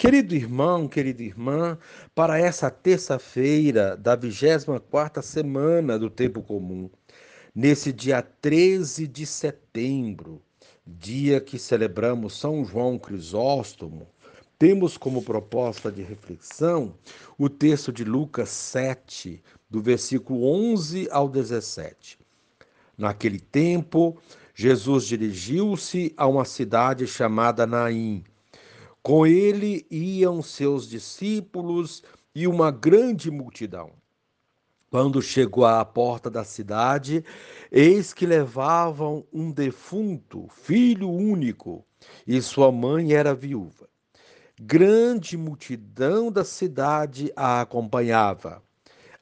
Querido irmão, querida irmã, para essa terça-feira da 24ª semana do tempo comum, nesse dia 13 de setembro, dia que celebramos São João Crisóstomo, temos como proposta de reflexão o texto de Lucas 7, do versículo 11 ao 17. Naquele tempo, Jesus dirigiu-se a uma cidade chamada Naim com ele iam seus discípulos e uma grande multidão. Quando chegou à porta da cidade, eis que levavam um defunto, filho único, e sua mãe era viúva. Grande multidão da cidade a acompanhava.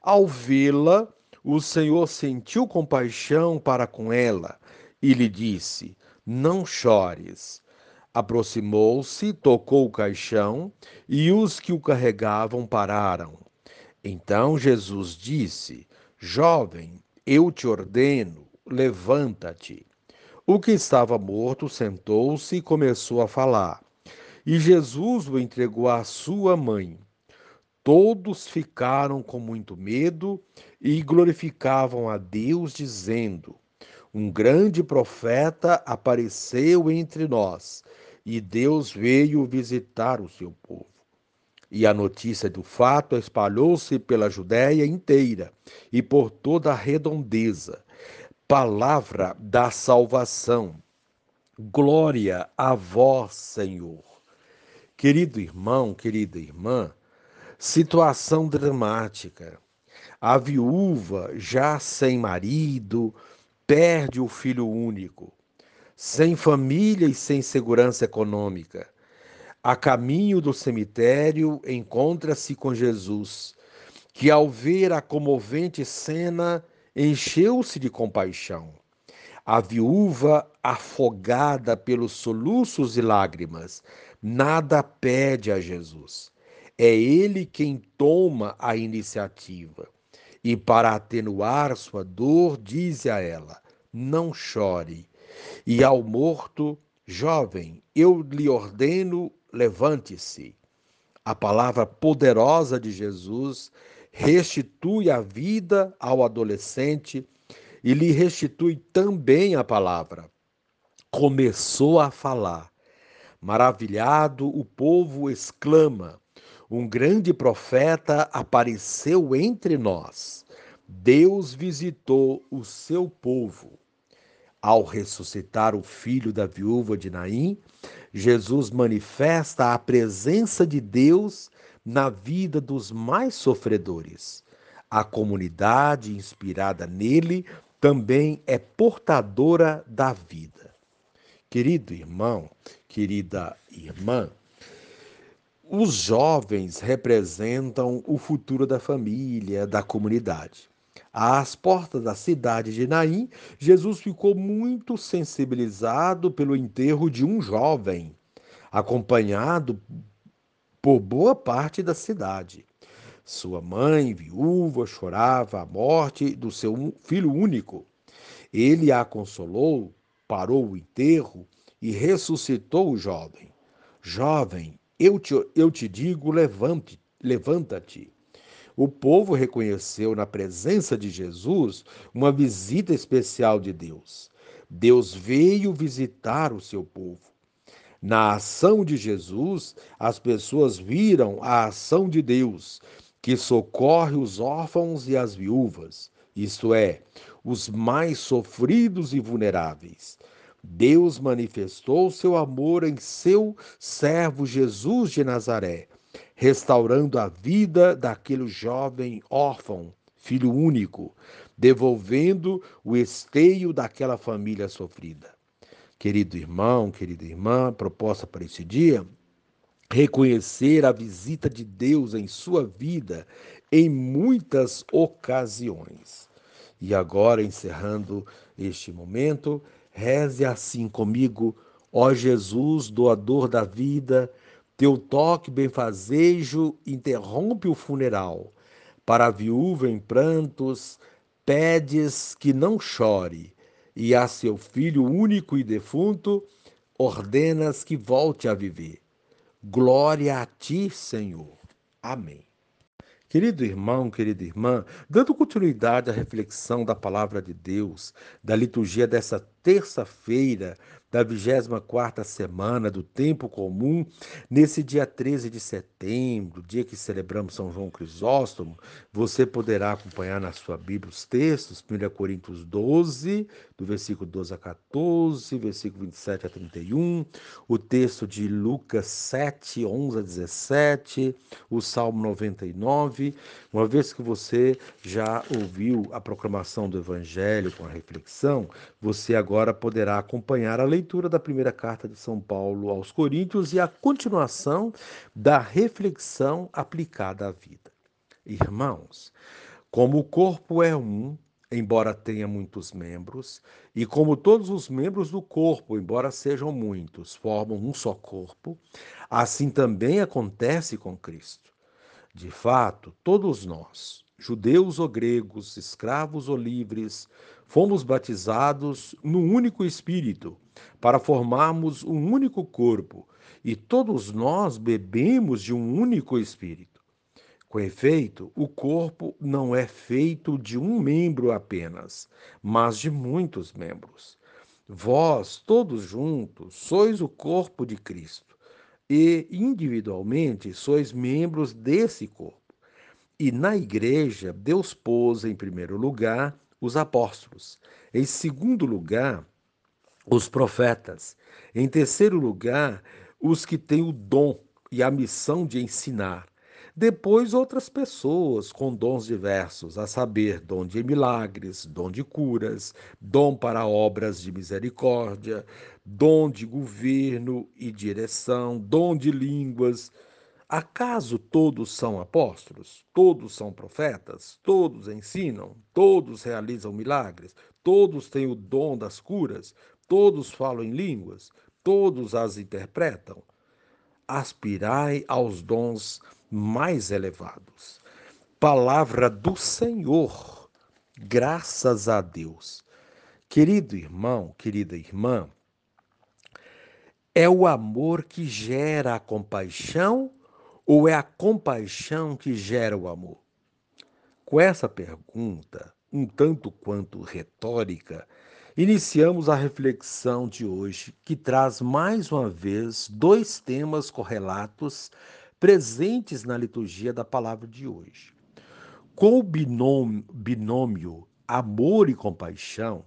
Ao vê-la, o Senhor sentiu compaixão para com ela e lhe disse: Não chores. Aproximou-se, tocou o caixão e os que o carregavam pararam. Então Jesus disse: Jovem, eu te ordeno, levanta-te. O que estava morto sentou-se e começou a falar. E Jesus o entregou à sua mãe. Todos ficaram com muito medo e glorificavam a Deus, dizendo: Um grande profeta apareceu entre nós e Deus veio visitar o seu povo. E a notícia do fato espalhou-se pela Judéia inteira e por toda a redondeza. Palavra da salvação. Glória a vós, Senhor. Querido irmão, querida irmã, situação dramática. A viúva, já sem marido, perde o filho único sem família e sem segurança econômica. A caminho do cemitério, encontra-se com Jesus, que, ao ver a comovente cena, encheu-se de compaixão. A viúva, afogada pelos soluços e lágrimas, nada pede a Jesus. É ele quem toma a iniciativa. E, para atenuar sua dor, diz a ela: Não chore. E ao morto, jovem, eu lhe ordeno, levante-se. A palavra poderosa de Jesus restitui a vida ao adolescente e lhe restitui também a palavra. Começou a falar. Maravilhado, o povo exclama: Um grande profeta apareceu entre nós. Deus visitou o seu povo. Ao ressuscitar o filho da viúva de Naim, Jesus manifesta a presença de Deus na vida dos mais sofredores. A comunidade inspirada nele também é portadora da vida. Querido irmão, querida irmã, os jovens representam o futuro da família, da comunidade. Às portas da cidade de Naim, Jesus ficou muito sensibilizado pelo enterro de um jovem, acompanhado por boa parte da cidade. Sua mãe, viúva, chorava a morte do seu filho único. Ele a consolou, parou o enterro e ressuscitou o jovem. Jovem, eu te, eu te digo, levante, levanta-te. O povo reconheceu na presença de Jesus uma visita especial de Deus. Deus veio visitar o seu povo. Na ação de Jesus, as pessoas viram a ação de Deus, que socorre os órfãos e as viúvas, isto é, os mais sofridos e vulneráveis. Deus manifestou seu amor em seu servo Jesus de Nazaré restaurando a vida daquele jovem órfão, filho único, devolvendo o esteio daquela família sofrida. Querido irmão, querida irmã, proposta para esse dia, reconhecer a visita de Deus em sua vida em muitas ocasiões. E agora, encerrando este momento, reze assim comigo, ó Jesus, doador da vida, teu toque benfazejo interrompe o funeral. Para a viúva em prantos, pedes que não chore, e a seu filho único e defunto, ordenas que volte a viver. Glória a ti, Senhor. Amém. Querido irmão, querida irmã, dando continuidade à reflexão da palavra de Deus, da liturgia dessa terça-feira, da 24ª semana do tempo comum, nesse dia 13 de setembro, dia que celebramos São João Crisóstomo, você poderá acompanhar na sua Bíblia os textos, 1 Coríntios 12, do versículo 12 a 14, versículo 27 a 31, o texto de Lucas 7, 11 a 17, o Salmo 99. Uma vez que você já ouviu a proclamação do Evangelho com a reflexão, você agora poderá acompanhar a leitura leitura da primeira carta de São Paulo aos Coríntios e a continuação da reflexão aplicada à vida. Irmãos, como o corpo é um, embora tenha muitos membros, e como todos os membros do corpo, embora sejam muitos, formam um só corpo, assim também acontece com Cristo. De fato, todos nós, judeus ou gregos, escravos ou livres, fomos batizados no único Espírito, para formarmos um único corpo, e todos nós bebemos de um único Espírito. Com efeito, o corpo não é feito de um membro apenas, mas de muitos membros. Vós, todos juntos, sois o corpo de Cristo, e individualmente sois membros desse corpo. E na igreja, Deus pôs em primeiro lugar os apóstolos. Em segundo lugar, os profetas. Em terceiro lugar, os que têm o dom e a missão de ensinar. Depois, outras pessoas com dons diversos, a saber, dom de milagres, dom de curas, dom para obras de misericórdia, dom de governo e direção, dom de línguas Acaso todos são apóstolos? Todos são profetas? Todos ensinam? Todos realizam milagres? Todos têm o dom das curas? Todos falam em línguas? Todos as interpretam? Aspirai aos dons mais elevados. Palavra do Senhor. Graças a Deus. Querido irmão, querida irmã, é o amor que gera a compaixão ou é a compaixão que gera o amor? Com essa pergunta, um tanto quanto retórica, iniciamos a reflexão de hoje, que traz mais uma vez dois temas correlatos presentes na liturgia da palavra de hoje. Com o binômio, binômio amor e compaixão,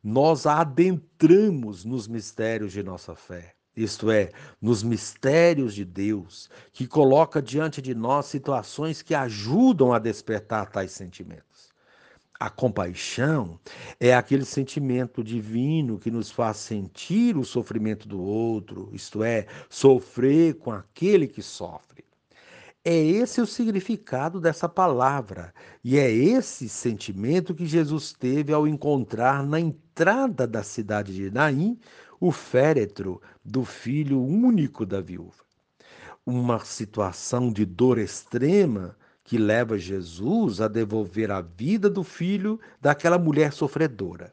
nós adentramos nos mistérios de nossa fé isto é, nos mistérios de Deus, que coloca diante de nós situações que ajudam a despertar tais sentimentos. A compaixão é aquele sentimento divino que nos faz sentir o sofrimento do outro, isto é, sofrer com aquele que sofre. É esse o significado dessa palavra, e é esse sentimento que Jesus teve ao encontrar na entrada da cidade de Naim o féretro do filho único da viúva. Uma situação de dor extrema que leva Jesus a devolver a vida do filho daquela mulher sofredora.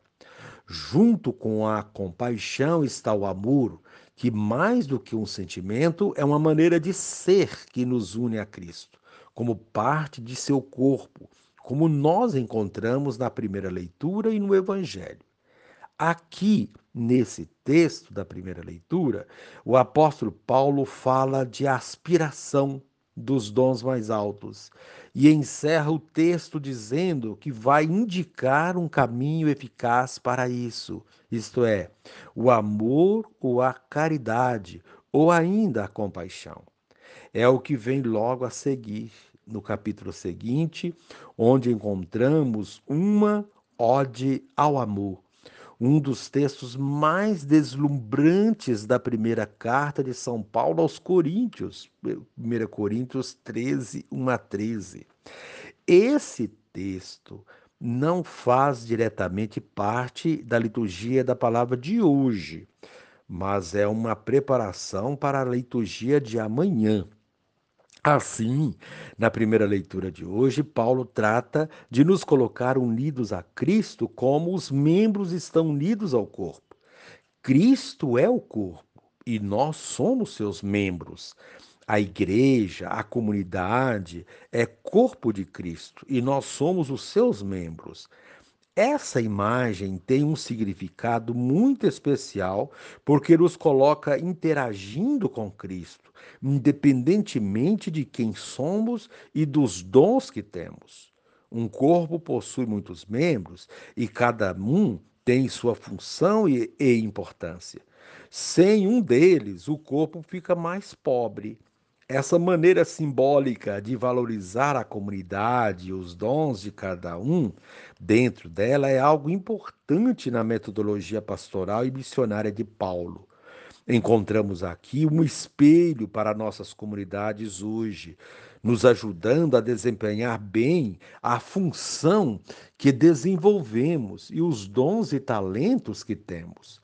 Junto com a compaixão está o amor, que mais do que um sentimento é uma maneira de ser que nos une a Cristo, como parte de seu corpo, como nós encontramos na primeira leitura e no Evangelho. Aqui, nesse texto da primeira leitura, o apóstolo Paulo fala de aspiração dos dons mais altos e encerra o texto dizendo que vai indicar um caminho eficaz para isso, isto é, o amor ou a caridade, ou ainda a compaixão. É o que vem logo a seguir, no capítulo seguinte, onde encontramos uma ode ao amor um dos textos mais deslumbrantes da primeira carta de São Paulo aos Coríntios, 1 Coríntios 13, 1 a 13. Esse texto não faz diretamente parte da liturgia da palavra de hoje, mas é uma preparação para a liturgia de amanhã. Assim, na primeira leitura de hoje, Paulo trata de nos colocar unidos a Cristo como os membros estão unidos ao corpo. Cristo é o corpo e nós somos seus membros. A igreja, a comunidade, é corpo de Cristo e nós somos os seus membros. Essa imagem tem um significado muito especial porque nos coloca interagindo com Cristo, independentemente de quem somos e dos dons que temos. Um corpo possui muitos membros e cada um tem sua função e, e importância. Sem um deles, o corpo fica mais pobre essa maneira simbólica de valorizar a comunidade e os dons de cada um dentro dela é algo importante na metodologia pastoral e missionária de Paulo. Encontramos aqui um espelho para nossas comunidades hoje, nos ajudando a desempenhar bem a função que desenvolvemos e os dons e talentos que temos.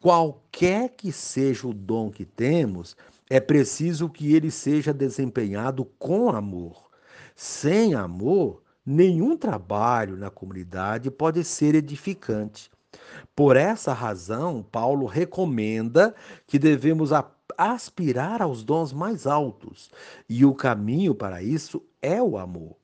Qualquer que seja o dom que temos, é preciso que ele seja desempenhado com amor. Sem amor, nenhum trabalho na comunidade pode ser edificante. Por essa razão, Paulo recomenda que devemos aspirar aos dons mais altos, e o caminho para isso é o amor.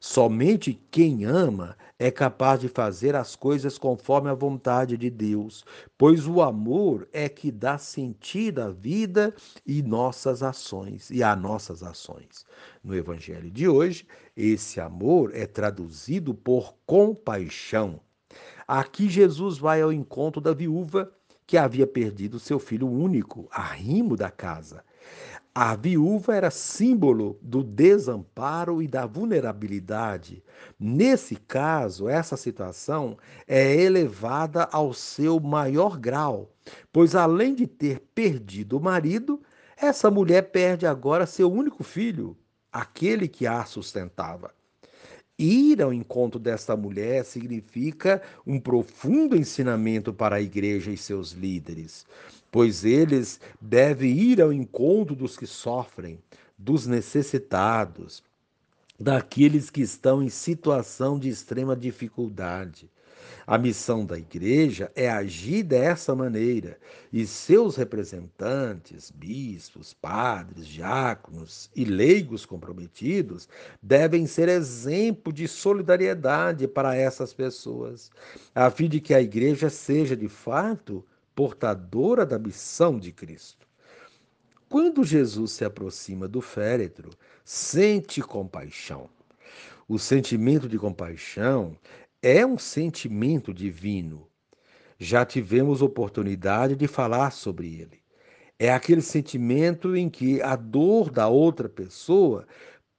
Somente quem ama é capaz de fazer as coisas conforme a vontade de Deus, pois o amor é que dá sentido à vida e nossas ações e a nossas ações. No evangelho de hoje, esse amor é traduzido por compaixão. Aqui Jesus vai ao encontro da viúva que havia perdido seu filho único, arrimo da casa. A viúva era símbolo do desamparo e da vulnerabilidade. Nesse caso, essa situação é elevada ao seu maior grau, pois além de ter perdido o marido, essa mulher perde agora seu único filho, aquele que a sustentava. Ir ao encontro desta mulher significa um profundo ensinamento para a igreja e seus líderes pois eles devem ir ao encontro dos que sofrem, dos necessitados, daqueles que estão em situação de extrema dificuldade. A missão da igreja é agir dessa maneira, e seus representantes, bispos, padres, diáconos e leigos comprometidos devem ser exemplo de solidariedade para essas pessoas, a fim de que a igreja seja de fato portadora da missão de Cristo. Quando Jesus se aproxima do féretro, sente compaixão. O sentimento de compaixão é um sentimento divino. Já tivemos oportunidade de falar sobre ele. É aquele sentimento em que a dor da outra pessoa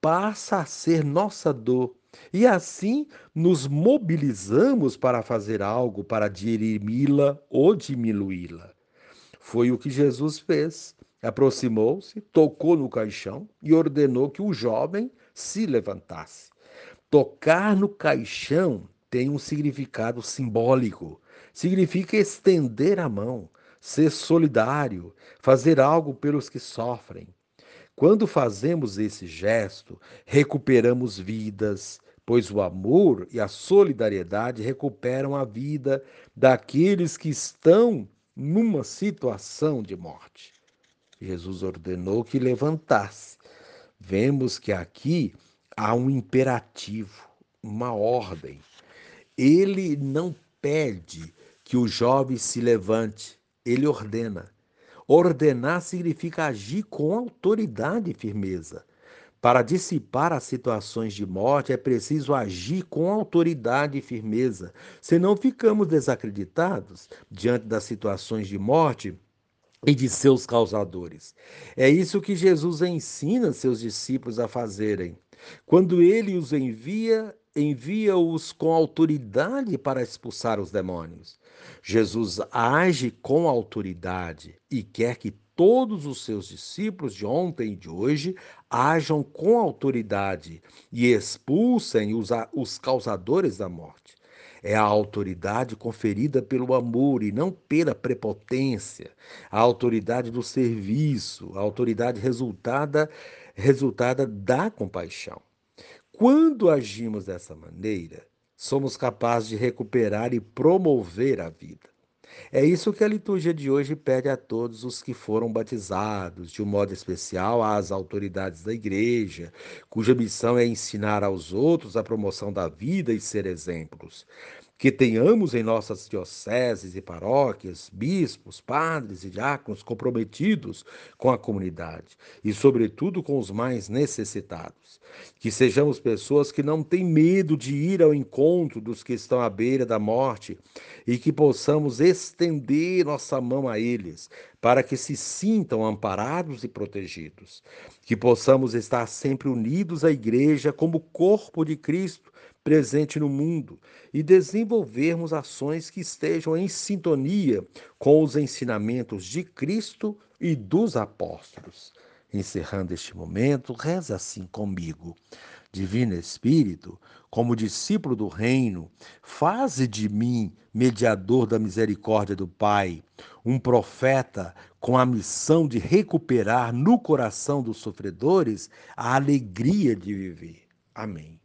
passa a ser nossa dor e assim nos mobilizamos para fazer algo para dirimi-la ou diminuí-la. Foi o que Jesus fez. Aproximou-se, tocou no caixão e ordenou que o jovem se levantasse. Tocar no caixão tem um significado simbólico. Significa estender a mão, ser solidário, fazer algo pelos que sofrem. Quando fazemos esse gesto, recuperamos vidas, pois o amor e a solidariedade recuperam a vida daqueles que estão numa situação de morte. Jesus ordenou que levantasse. Vemos que aqui há um imperativo, uma ordem. Ele não pede que o jovem se levante, ele ordena. Ordenar significa agir com autoridade e firmeza. Para dissipar as situações de morte é preciso agir com autoridade e firmeza, senão ficamos desacreditados diante das situações de morte e de seus causadores. É isso que Jesus ensina seus discípulos a fazerem. Quando ele os envia, envia-os com autoridade para expulsar os demônios. Jesus age com autoridade e quer que todos os seus discípulos de ontem e de hoje ajam com autoridade e expulsem os, os causadores da morte. É a autoridade conferida pelo amor e não pela prepotência, a autoridade do serviço, a autoridade resultada, resultada da compaixão. Quando agimos dessa maneira, somos capazes de recuperar e promover a vida. É isso que a liturgia de hoje pede a todos os que foram batizados, de um modo especial às autoridades da igreja, cuja missão é ensinar aos outros a promoção da vida e ser exemplos que tenhamos em nossas dioceses e paróquias bispos, padres e diáconos comprometidos com a comunidade e, sobretudo, com os mais necessitados. Que sejamos pessoas que não têm medo de ir ao encontro dos que estão à beira da morte e que possamos estender nossa mão a eles, para que se sintam amparados e protegidos. Que possamos estar sempre unidos à Igreja como corpo de Cristo presente no mundo e desenvolvermos ações que estejam em sintonia com os ensinamentos de Cristo e dos apóstolos. Encerrando este momento, reza assim comigo. Divino Espírito, como discípulo do reino, faze de mim mediador da misericórdia do Pai, um profeta com a missão de recuperar no coração dos sofredores a alegria de viver. Amém.